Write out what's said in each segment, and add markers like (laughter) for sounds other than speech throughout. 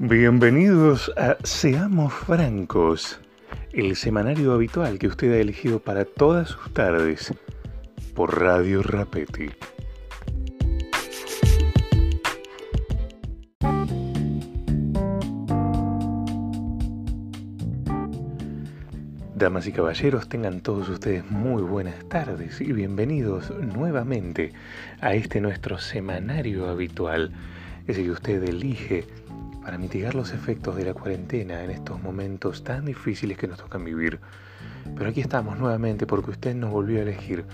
Bienvenidos a Seamos Francos, el semanario habitual que usted ha elegido para todas sus tardes por Radio Rapetti. Damas y caballeros, tengan todos ustedes muy buenas tardes y bienvenidos nuevamente a este nuestro semanario habitual, ese que usted elige para mitigar los efectos de la cuarentena en estos momentos tan difíciles que nos tocan vivir. Pero aquí estamos nuevamente porque usted nos volvió a elegir,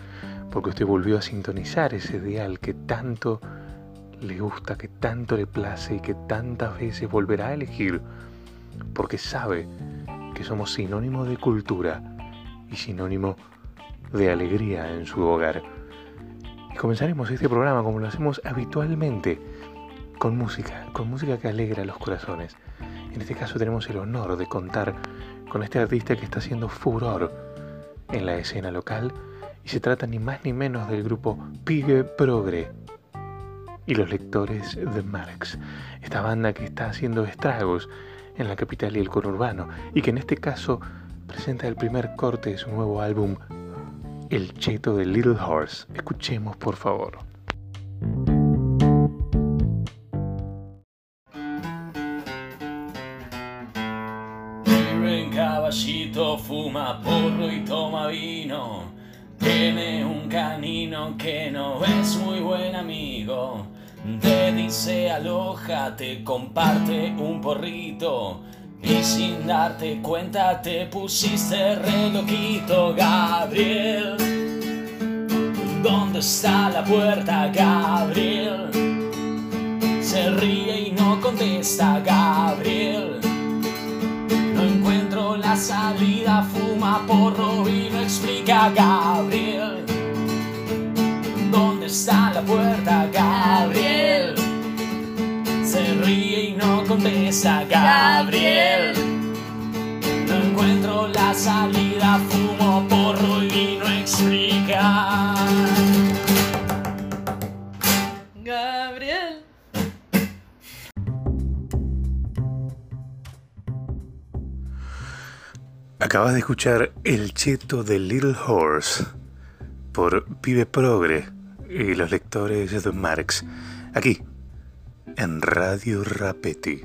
porque usted volvió a sintonizar ese dial que tanto le gusta, que tanto le place y que tantas veces volverá a elegir, porque sabe que somos sinónimo de cultura y sinónimo de alegría en su hogar. Y comenzaremos este programa como lo hacemos habitualmente, con música, con música que alegra los corazones. En este caso tenemos el honor de contar con este artista que está haciendo furor en la escena local y se trata ni más ni menos del grupo Pigue Progre y los lectores de Marx, esta banda que está haciendo estragos en la capital y el conurbano, y que en este caso presenta el primer corte de su nuevo álbum, El Cheto de Little Horse. Escuchemos, por favor. Fuma porro y toma vino. Tiene un canino que no es muy buen amigo. Te dice aloja, te comparte un porrito. Y sin darte cuenta te pusiste re loquito, Gabriel. ¿Dónde está la puerta, Gabriel? Se ríe y no contesta, Gabriel. La salida, fuma porro y no explica, Gabriel. ¿Dónde está la puerta, Gabriel? Se ríe y no contesta, Gabriel. No encuentro la salida, fumo porro y no explica. Acabas de escuchar El Cheto de Little Horse por Pibe Progre y los lectores de Marx, aquí en Radio Rapetti.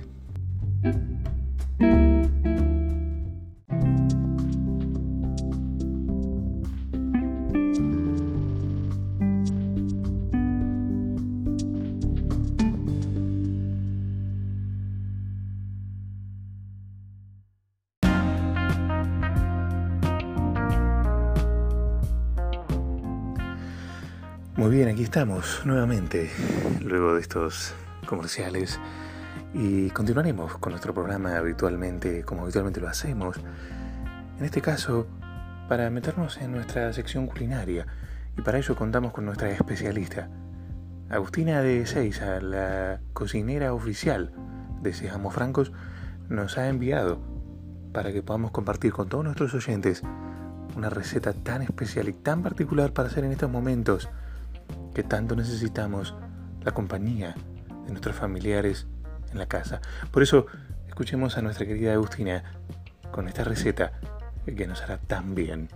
Estamos nuevamente, luego de estos comerciales, y continuaremos con nuestro programa habitualmente, como habitualmente lo hacemos. En este caso, para meternos en nuestra sección culinaria, y para ello contamos con nuestra especialista, Agustina de Seiza, la cocinera oficial de Seamos Francos, nos ha enviado para que podamos compartir con todos nuestros oyentes una receta tan especial y tan particular para hacer en estos momentos que tanto necesitamos la compañía de nuestros familiares en la casa. Por eso, escuchemos a nuestra querida Agustina con esta receta que nos hará tan bien.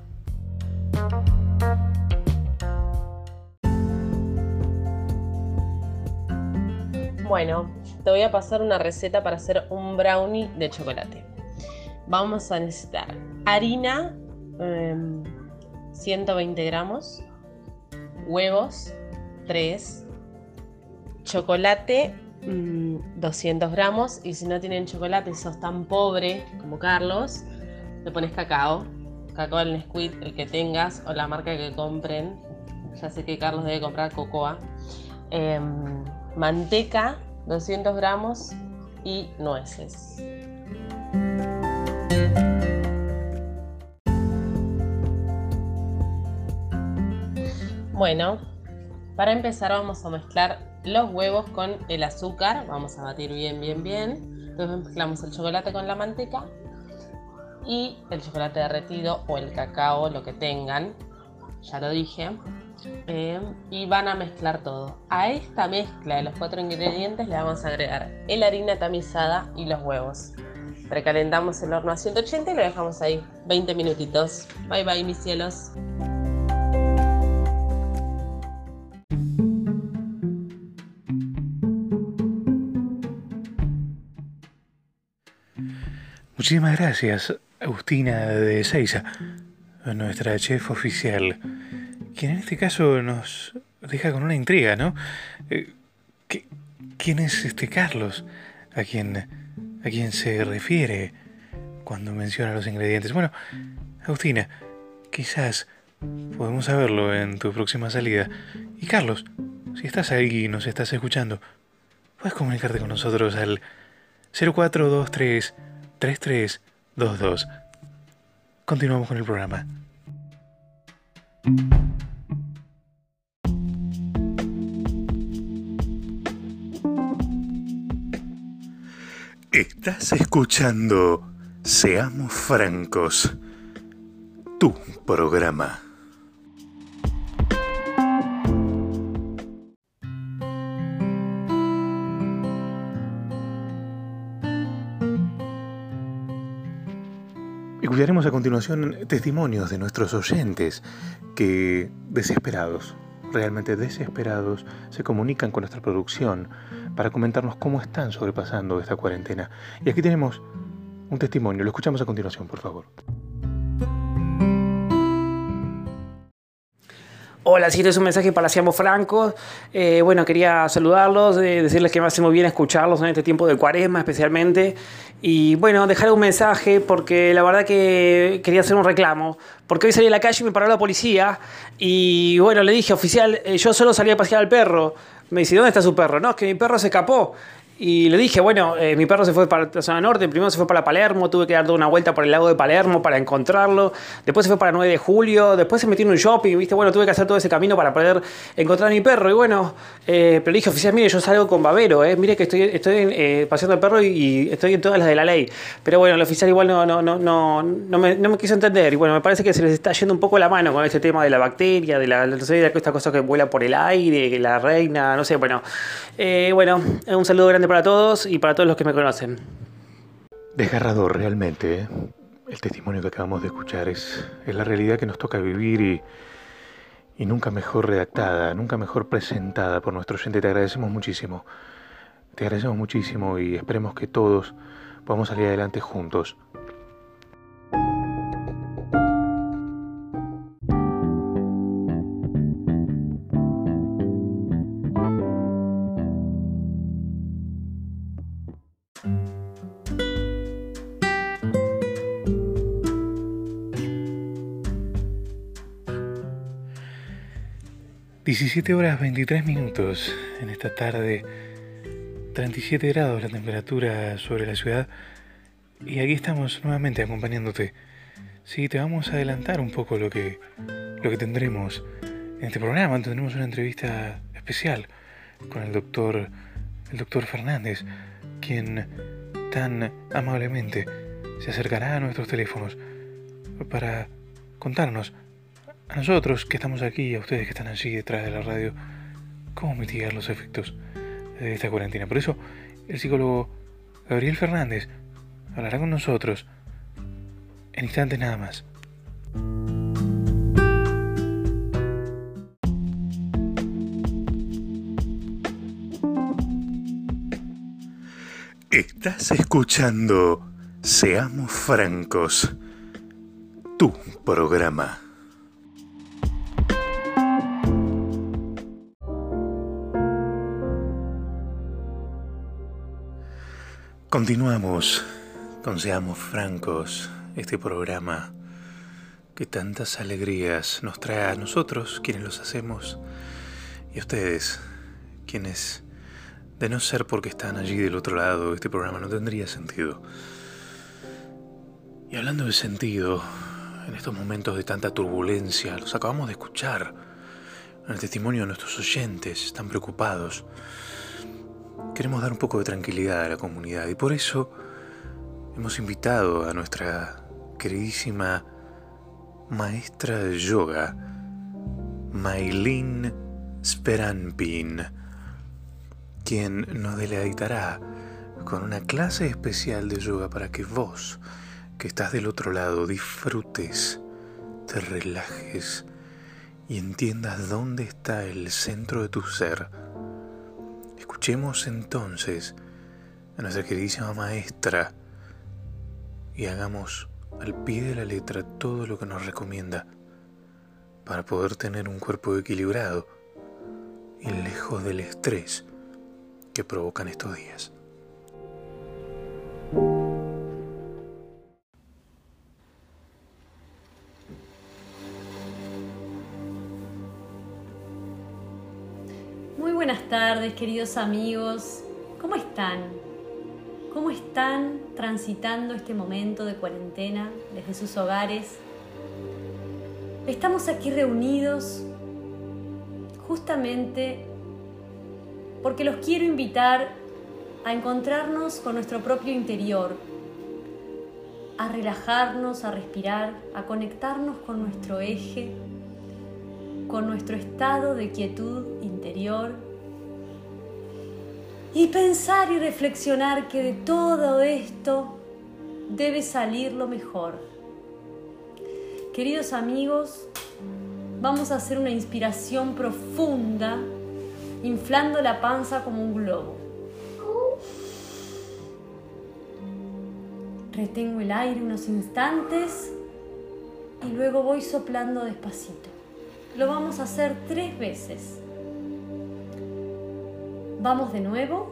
Bueno, te voy a pasar una receta para hacer un brownie de chocolate. Vamos a necesitar harina, em, 120 gramos, huevos, 3, chocolate, mm, 200 gramos, y si no tienen chocolate, sos tan pobre como Carlos, le pones cacao, cacao al Nesquik, el que tengas, o la marca que compren. Ya sé que Carlos debe comprar cocoa. Em, manteca, 200 gramos, y nueces. Bueno, para empezar vamos a mezclar los huevos con el azúcar. Vamos a batir bien, bien, bien. Entonces mezclamos el chocolate con la manteca y el chocolate derretido o el cacao, lo que tengan. Ya lo dije. Eh, y van a mezclar todo. A esta mezcla de los cuatro ingredientes le vamos a agregar la harina tamizada y los huevos. Precalentamos el horno a 180 y lo dejamos ahí 20 minutitos. Bye bye mis cielos. Muchísimas gracias, Agustina de Seiza, nuestra chef oficial, quien en este caso nos deja con una intriga, ¿no? Eh, ¿Quién es este Carlos a quien, a quien se refiere cuando menciona los ingredientes? Bueno, Agustina, quizás podemos saberlo en tu próxima salida. Y Carlos, si estás ahí y nos estás escuchando, puedes comunicarte con nosotros al 0423 3322. Continuamos con el programa. Estás escuchando Seamos Francos, tu programa. Escucharemos a continuación testimonios de nuestros oyentes que, desesperados, realmente desesperados, se comunican con nuestra producción para comentarnos cómo están sobrepasando esta cuarentena. Y aquí tenemos un testimonio, lo escuchamos a continuación, por favor. Hola, si es un mensaje para Seamos Francos. Eh, bueno, quería saludarlos, eh, decirles que me hace muy bien escucharlos en este tiempo de cuaresma especialmente. Y bueno, dejar un mensaje porque la verdad que quería hacer un reclamo. Porque hoy salí a la calle y me paró la policía. Y bueno, le dije, oficial, eh, yo solo salí a pasear al perro. Me dice, ¿dónde está su perro? No, es que mi perro se escapó. Y le dije, bueno, eh, mi perro se fue para la zona norte, primero se fue para Palermo, tuve que dar una vuelta por el lago de Palermo para encontrarlo, después se fue para 9 de julio, después se metió en un shopping, viste, bueno, tuve que hacer todo ese camino para poder encontrar a mi perro. Y bueno, eh, pero le dije, oficial, mire, yo salgo con babero, eh, mire que estoy, estoy eh, paseando el perro y, estoy en todas las de la ley. Pero bueno, el oficial igual no, no, no, no, no, me, no me quiso entender. Y bueno, me parece que se les está yendo un poco la mano con este tema de la bacteria, de la, no sé, de esta cosa que vuela por el aire, la reina, no sé, bueno. bueno, un saludo grande para todos y para todos los que me conocen. Desgarrador realmente. ¿eh? El testimonio que acabamos de escuchar es, es la realidad que nos toca vivir y, y nunca mejor redactada, nunca mejor presentada por nuestro oyente. Te agradecemos muchísimo. Te agradecemos muchísimo y esperemos que todos podamos salir adelante juntos. 17 horas 23 minutos en esta tarde, 37 grados la temperatura sobre la ciudad y aquí estamos nuevamente acompañándote. Sí, te vamos a adelantar un poco lo que, lo que tendremos en este programa. Tendremos una entrevista especial con el doctor, el doctor Fernández, quien tan amablemente se acercará a nuestros teléfonos para contarnos a nosotros que estamos aquí, a ustedes que están allí detrás de la radio, cómo mitigar los efectos de esta cuarentena. Por eso, el psicólogo Gabriel Fernández hablará con nosotros en instantes nada más. Estás escuchando Seamos Francos, tu programa. Continuamos con Seamos Francos, este programa que tantas alegrías nos trae a nosotros, quienes los hacemos, y a ustedes, quienes, de no ser porque están allí del otro lado, este programa no tendría sentido. Y hablando de sentido, en estos momentos de tanta turbulencia, los acabamos de escuchar en el testimonio de nuestros oyentes, están preocupados queremos dar un poco de tranquilidad a la comunidad y por eso hemos invitado a nuestra queridísima maestra de yoga, Maylin Speranpin, quien nos deleitará con una clase especial de yoga para que vos, que estás del otro lado, disfrutes, te relajes y entiendas dónde está el centro de tu ser. Escuchemos entonces a nuestra queridísima maestra y hagamos al pie de la letra todo lo que nos recomienda para poder tener un cuerpo equilibrado y lejos del estrés que provocan estos días. Tardes, queridos amigos. ¿Cómo están? ¿Cómo están transitando este momento de cuarentena desde sus hogares? Estamos aquí reunidos justamente porque los quiero invitar a encontrarnos con nuestro propio interior, a relajarnos, a respirar, a conectarnos con nuestro eje, con nuestro estado de quietud interior y pensar y reflexionar que de todo esto debe salir lo mejor. Queridos amigos, vamos a hacer una inspiración profunda, inflando la panza como un globo. Retengo el aire unos instantes y luego voy soplando despacito. Lo vamos a hacer tres veces. Vamos de nuevo.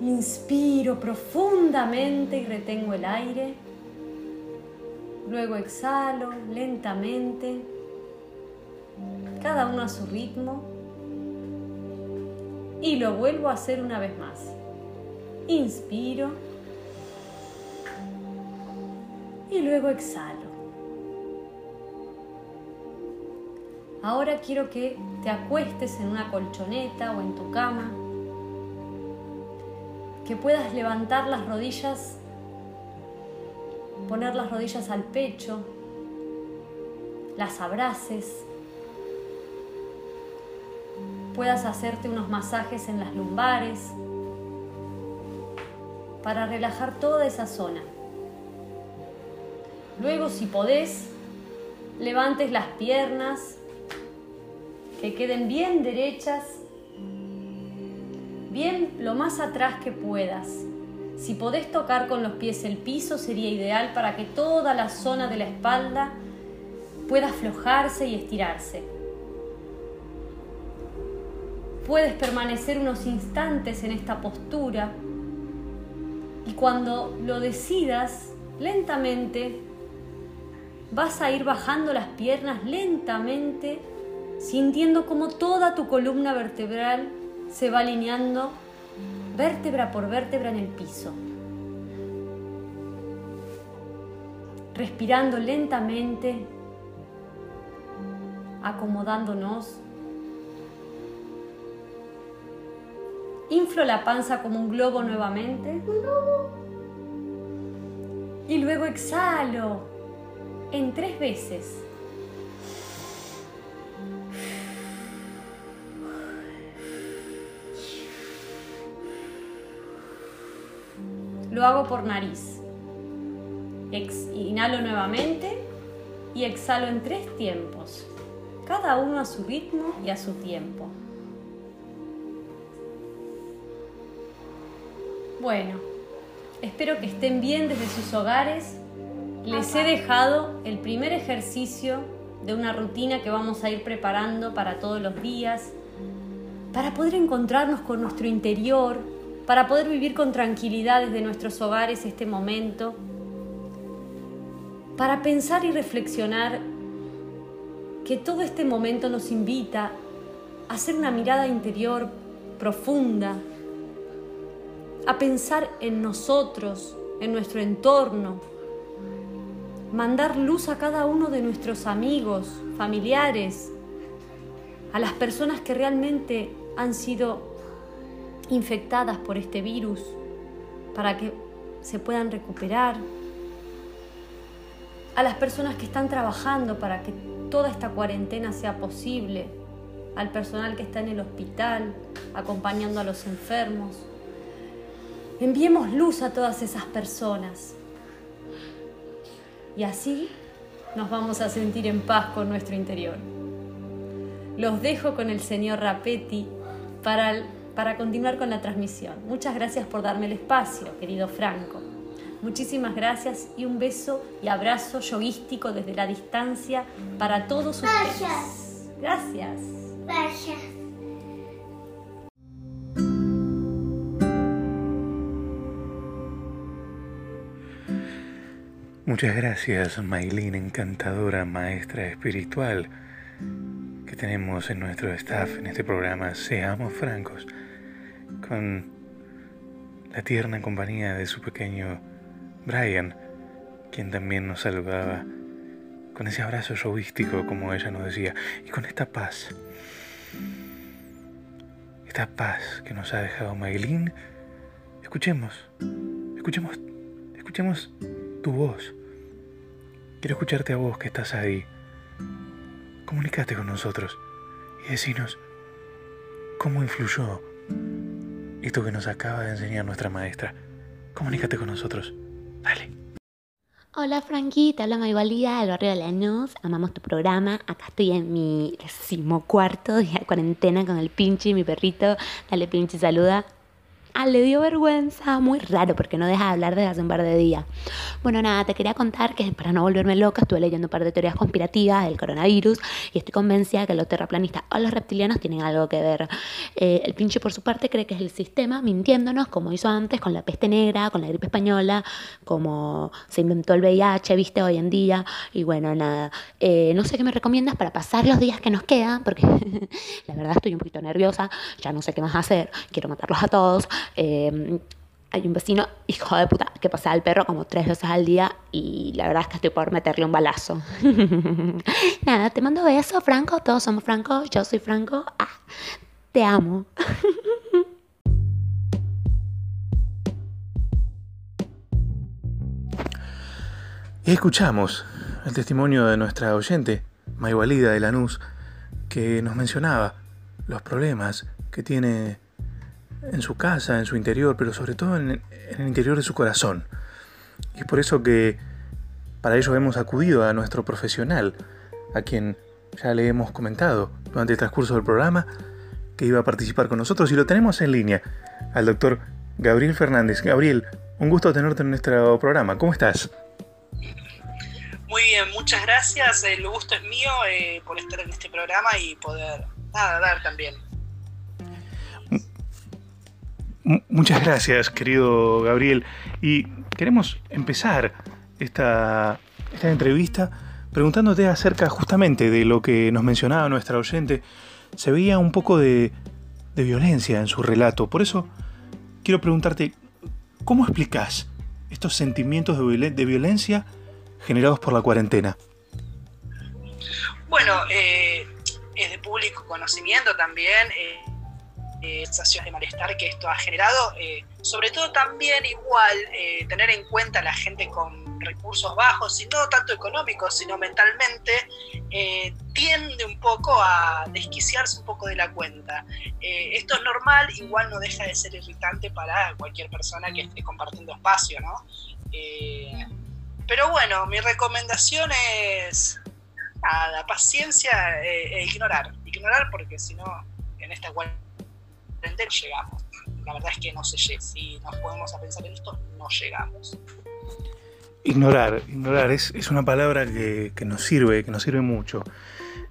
Inspiro profundamente y retengo el aire. Luego exhalo lentamente, cada uno a su ritmo. Y lo vuelvo a hacer una vez más. Inspiro. Y luego exhalo. Ahora quiero que te acuestes en una colchoneta o en tu cama, que puedas levantar las rodillas, poner las rodillas al pecho, las abraces, puedas hacerte unos masajes en las lumbares para relajar toda esa zona. Luego, si podés, levantes las piernas que queden bien derechas, bien lo más atrás que puedas. Si podés tocar con los pies el piso sería ideal para que toda la zona de la espalda pueda aflojarse y estirarse. Puedes permanecer unos instantes en esta postura y cuando lo decidas, lentamente vas a ir bajando las piernas lentamente sintiendo como toda tu columna vertebral se va alineando vértebra por vértebra en el piso. Respirando lentamente, acomodándonos. Inflo la panza como un globo nuevamente. Y luego exhalo en tres veces. Lo hago por nariz. inhalo nuevamente y exhalo en tres tiempos, cada uno a su ritmo y a su tiempo. Bueno, espero que estén bien desde sus hogares. Les he dejado el primer ejercicio de una rutina que vamos a ir preparando para todos los días, para poder encontrarnos con nuestro interior, para poder vivir con tranquilidad desde nuestros hogares este momento, para pensar y reflexionar que todo este momento nos invita a hacer una mirada interior profunda, a pensar en nosotros, en nuestro entorno, mandar luz a cada uno de nuestros amigos, familiares, a las personas que realmente han sido infectadas por este virus para que se puedan recuperar, a las personas que están trabajando para que toda esta cuarentena sea posible, al personal que está en el hospital, acompañando a los enfermos. Enviemos luz a todas esas personas. Y así nos vamos a sentir en paz con nuestro interior. Los dejo con el señor Rapetti para, para continuar con la transmisión. Muchas gracias por darme el espacio, querido Franco. Muchísimas gracias y un beso y abrazo yoguístico desde la distancia para todos ustedes. Gracias. Gracias. Muchas gracias, Maylin, encantadora maestra espiritual que tenemos en nuestro staff en este programa Seamos Francos, con la tierna compañía de su pequeño Brian, quien también nos saludaba con ese abrazo showístico, como ella nos decía, y con esta paz. Esta paz que nos ha dejado Maylin. Escuchemos, escuchemos, escuchemos tu voz. Quiero escucharte a vos que estás ahí. Comunicate con nosotros y decinos cómo influyó esto que nos acaba de enseñar nuestra maestra. Comunícate con nosotros. Dale. Hola Franquita, habla Mayvalía del barrio de Lanús. Amamos tu programa. Acá estoy en mi decimocuarto día de cuarentena con el pinche y mi perrito. Dale pinche, saluda. Ah, le dio vergüenza, muy raro porque no deja de hablar desde hace un par de días. Bueno, nada, te quería contar que para no volverme loca estuve leyendo un par de teorías conspirativas del coronavirus y estoy convencida que los terraplanistas o los reptilianos tienen algo que ver. Eh, el pinche por su parte cree que es el sistema mintiéndonos como hizo antes con la peste negra, con la gripe española, como se inventó el VIH, viste, hoy en día. Y bueno, nada, eh, no sé qué me recomiendas para pasar los días que nos quedan porque (laughs) la verdad estoy un poquito nerviosa, ya no sé qué más hacer, quiero matarlos a todos. Em, hay un vecino, hijo de puta, que pasa al perro como tres veces al día y la verdad es que estoy por meterle un balazo. (laughs) Nada, te mando besos, Franco. Todos somos Franco. Yo soy Franco. Ah, te amo. Y (laughs) escuchamos el testimonio de nuestra oyente, Mayualida de Lanús, que nos mencionaba los problemas que tiene en su casa, en su interior, pero sobre todo en, el interior de su corazón. Y es por eso que para ello hemos acudido a nuestro profesional, a quien ya le hemos comentado durante el transcurso del programa que iba a participar con nosotros y lo tenemos en línea, al doctor Gabriel Fernández. Gabriel, un gusto tenerte en nuestro programa. ¿Cómo estás? Muy bien, muchas gracias. El gusto es mío eh, por estar en este programa y poder nada, dar también Muchas gracias, querido Gabriel. Y queremos empezar esta, entrevista preguntándote acerca justamente de lo que nos mencionaba nuestra oyente. Se veía un poco de, violencia en su relato. Por eso quiero preguntarte, ¿cómo explicas estos sentimientos de, violencia generados por la cuarentena? Bueno, eh, es de público conocimiento también. Eh, eh, sensaciones de malestar que esto ha generado. Eh, sobre todo también igual eh, tener en cuenta a la gente con recursos bajos, y no tanto económicos, sino mentalmente, tiende un poco a desquiciarse un poco de la cuenta. esto es normal, igual no deja de ser irritante para cualquier persona que esté compartiendo espacio, ¿no? pero bueno, mi recomendación es nada, paciencia e ignorar. Ignorar porque si no, en esta llegamos. La verdad es que no llega. Si nos podemos a pensar en esto, no llegamos. Ignorar, ignorar es, una palabra que, nos sirve, que nos sirve mucho.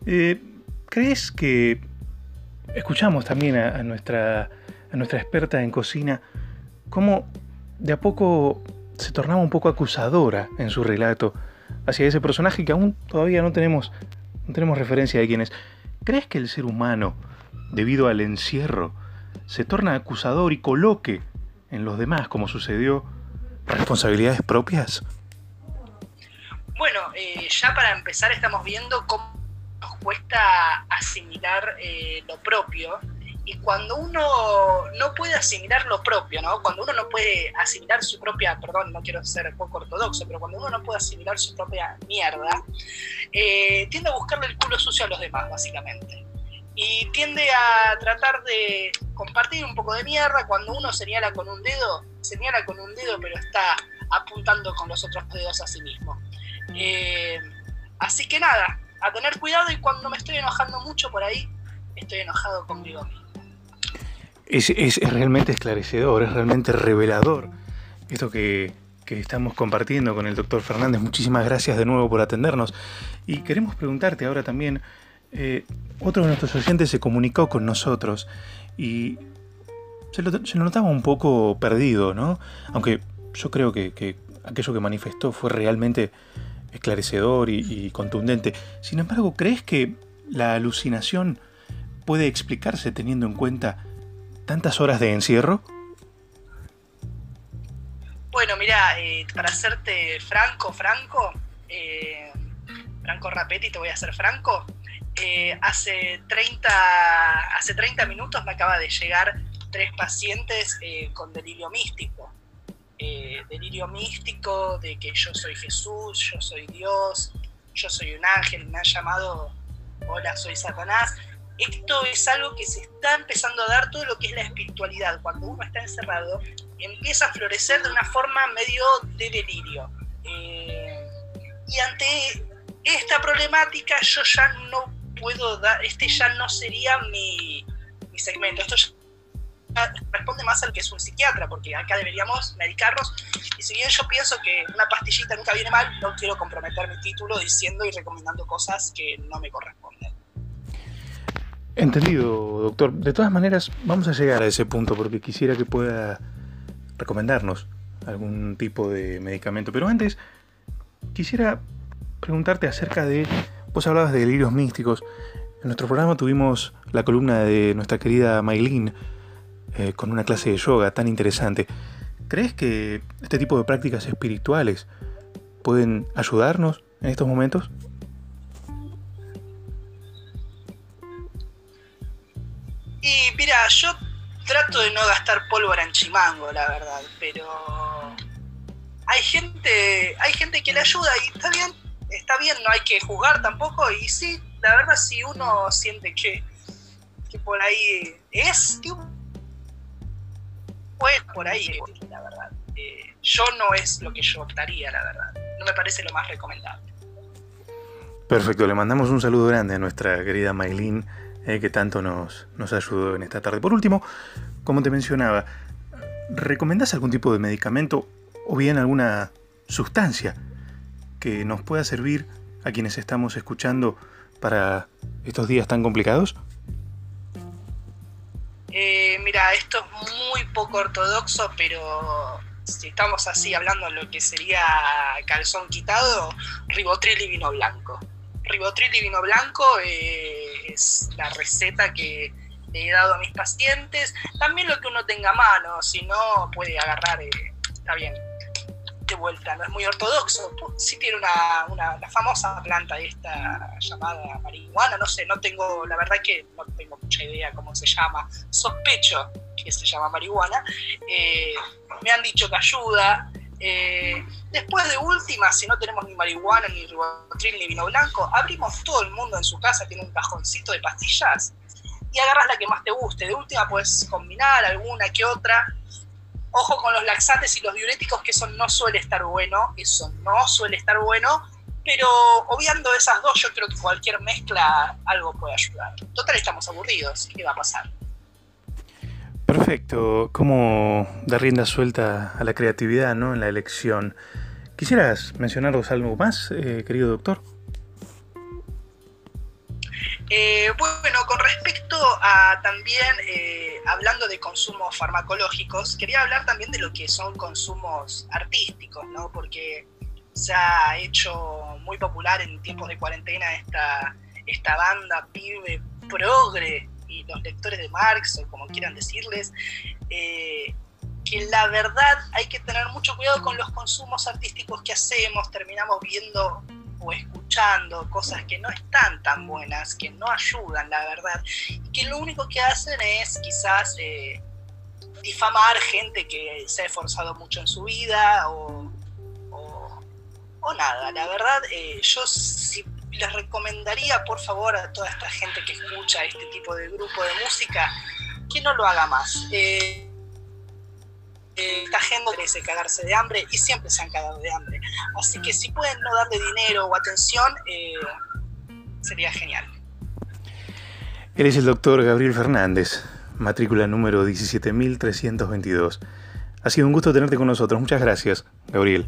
Eh, ¿Crees que escuchamos también a, nuestra, a nuestra experta en cocina cómo de a poco se tornaba un poco acusadora en su relato hacia ese personaje que aún todavía no tenemos, no tenemos referencia de quién es? ¿Crees que el ser humano, debido al encierro, se torna acusador y coloque en los demás, como sucedió, responsabilidades propias? Bueno, eh, ya para empezar estamos viendo cómo nos cuesta asimilar eh, lo propio Y cuando uno no puede asimilar lo propio, ¿no? Cuando uno no puede asimilar su propia, perdón, no quiero ser poco ortodoxo, pero cuando uno no puede asimilar su propia mierda, eh, tiende a buscarle el culo sucio a los demás, básicamente. Y tiende a tratar de compartir un poco de mierda. Cuando uno señala con un dedo, señala con un dedo, pero está apuntando con los otros dedos a sí mismo. Eh, así que nada, a tener cuidado y cuando me estoy enojando mucho por ahí, estoy enojado conmigo mismo. Es, es, realmente esclarecedor, es realmente revelador esto que, que estamos compartiendo con el doctor Fernández. Muchísimas gracias de nuevo por atendernos. Y queremos preguntarte ahora también, eh, otro de nuestros oyentes se comunicó con nosotros y se lo, se lo notaba un poco perdido, ¿no? Aunque yo creo que, que aquello que manifestó fue realmente esclarecedor y, contundente. Sin embargo, ¿crees que la alucinación puede explicarse teniendo en cuenta tantas horas de encierro? Bueno, mira, eh, para hacerte franco, franco, eh, Franco Rapetti, te voy a hacer franco. Eh, hace, 30, hace 30 minutos me acaba de llegar tres pacientes eh, con delirio místico. Eh, delirio místico de que yo soy Jesús, yo soy Dios, yo soy un ángel, me han llamado, hola, soy Satanás. Esto es algo que se está empezando a dar todo lo que es la espiritualidad. Cuando uno está encerrado, empieza a florecer de una forma medio de delirio. Y ante esta problemática yo ya no puedo dar, este ya no sería mi, mi segmento. Esto ya responde más al que es un psiquiatra, porque acá deberíamos medicarnos. Y si bien yo pienso que una pastillita nunca viene mal, no quiero comprometer mi título diciendo y recomendando cosas que no me corresponden. Entendido, doctor. De todas maneras, vamos a llegar a ese punto porque quisiera que pueda recomendarnos algún tipo de medicamento. Pero antes, quisiera preguntarte acerca de... Vos hablabas de delirios místicos. En nuestro programa tuvimos la columna de nuestra querida Maylin eh, con una clase de yoga tan interesante. ¿Crees que este tipo de prácticas espirituales pueden ayudarnos en estos momentos? Y mira, yo trato de no gastar pólvora en chimango, la verdad, pero hay gente, hay gente que le ayuda y está bien, está bien, no hay que juzgar tampoco, y sí, la verdad si uno siente que, que por ahí es, pues por ahí, la verdad. Eh, yo no es lo que yo optaría, la verdad. No me parece lo más recomendable. Perfecto, le mandamos un saludo grande a nuestra querida Maylin eh, que tanto nos, nos ayudó en esta tarde. Por último, como te mencionaba, ¿recomendás algún tipo de medicamento o bien alguna sustancia que nos pueda servir a quienes estamos escuchando para estos días tan complicados? Eh, mira, esto es muy poco ortodoxo, pero si estamos así hablando lo que sería calzón quitado, ribotril y vino blanco. Ribotril y vino blanco eh, es la receta que he dado a mis pacientes. También lo que uno tenga a mano, si no puede agarrar, eh, está bien, vuelta, no es muy ortodoxo. Sí tiene una, una la famosa planta esta llamada marihuana, no sé, no tengo, la verdad que no tengo mucha idea cómo se llama. Sospecho que se llama marihuana. Eh, me han dicho que ayuda. Eh, después de última, si no tenemos ni marihuana, ni ribotril, ni vino blanco, abrimos todo el mundo en su casa, tiene un cajoncito de pastillas y agarras la que más te guste. De última puedes combinar alguna que otra. Ojo con los laxantes y los diuréticos, que eso no suele estar bueno, eso no suele estar bueno, pero obviando esas dos, yo creo que cualquier mezcla algo puede ayudar. Total, estamos aburridos, ¿qué va a pasar? Perfecto, ¿cómo dar rienda suelta a la creatividad ¿no? en la elección? ¿Quisieras mencionarnos algo más, eh, querido doctor? Eh, bueno, con respecto a también, eh, hablando de consumos farmacológicos, quería hablar también de lo que son consumos artísticos, ¿no? Porque se ha hecho muy popular en tiempos de cuarentena esta, esta banda pibe progre y los lectores de Marx, o como quieran decirles, eh, que la verdad hay que tener mucho cuidado con los consumos artísticos que hacemos, terminamos viendo o escuchando cosas que no están tan buenas, que no ayudan, la verdad, y que lo único que hacen es quizás eh, difamar gente que se ha esforzado mucho en su vida o, o, nada. La verdad, eh, yo sí les recomendaría, por favor, a toda esta gente que escucha este tipo de grupo de música, que no lo haga más. Eh, esta gente merece cagarse de hambre y siempre se han cagado de hambre. Así que si pueden no darle dinero o atención, eh, sería genial. Él es el doctor Gabriel Fernández, matrícula número 17322. Ha sido un gusto tenerte con nosotros. Muchas gracias, Gabriel.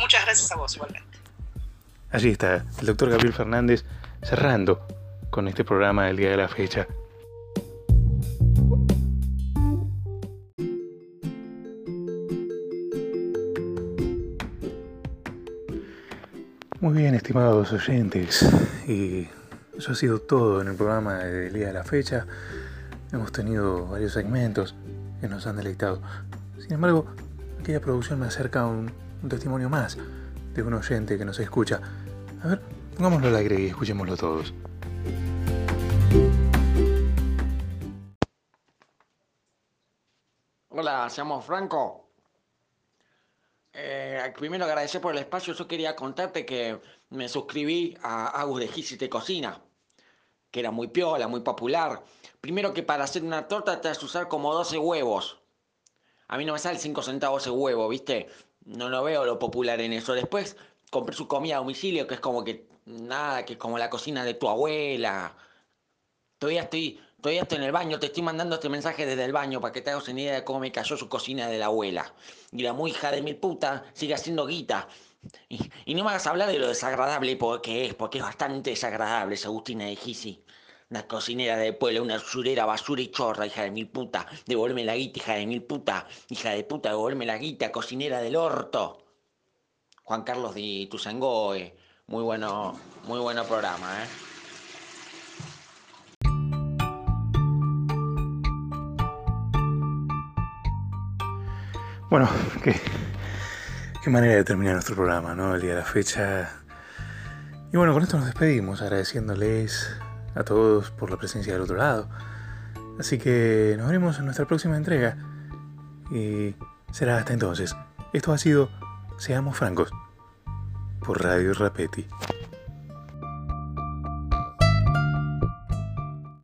Muchas gracias a vos igualmente. Allí está, el doctor Gabriel Fernández cerrando con este programa del día de la fecha. Muy bien, estimados oyentes, y eso ha sido todo en el programa del día de la fecha. Hemos tenido varios segmentos que nos han deleitado. Sin embargo, aquella producción me acerca un, un testimonio más de un oyente que nos escucha. A ver, pongámoslo al aire y escuchémoslo todos. Hola, seamos Franco. Eh, primero agradecer por el espacio. Yo quería contarte que me suscribí a Agus de Gis Te Cocina, que era muy piola, muy popular. Primero que para hacer una torta te vas a usar como 12 huevos. A mí no me sale 5 centavos ese huevo, ¿viste? No lo veo lo popular en eso. Después compré su comida a domicilio, que es como que nada, que es como la cocina de tu abuela. Todavía estoy, estoy en el baño, te estoy mandando este mensaje desde el baño para que te hagas una idea de cómo me cayó su cocina de la abuela. Y la muy hija de mi puta sigue haciendo guita. Y, no me hagas hablar de lo desagradable porque es, porque es bastante desagradable esa Agustina de Gisi. Una cocinera de pueblo, una usurera, basura y chorra, hija de mil puta. Devolverme la guita, hija de mil puta. Hija de puta, devolverme la guita, cocinera del orto. Juan Carlos Di Tuzangoe. Muy bueno, muy bueno programa, ¿eh? Bueno, qué, qué manera de terminar nuestro programa, ¿no? El día de la fecha. Y bueno, con esto nos despedimos, agradeciéndoles a todos por la presencia del otro lado. Así que nos veremos en nuestra próxima entrega. Y será hasta entonces. Esto ha sido Seamos Francos por Radio Rapeti.